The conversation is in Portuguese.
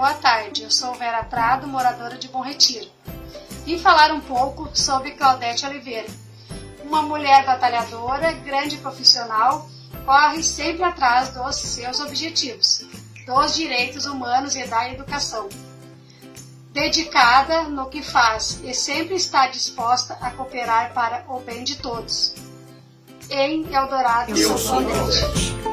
boa tarde. Eu sou Vera Prado, moradora de Bom Retiro. Vim falar um pouco sobre Claudete Oliveira. Uma mulher batalhadora, grande profissional, corre sempre atrás dos seus objetivos, dos direitos humanos e da educação. Dedicada no que faz e sempre está disposta a cooperar para o bem de todos. Em Eldorado, Eu sou Claudete.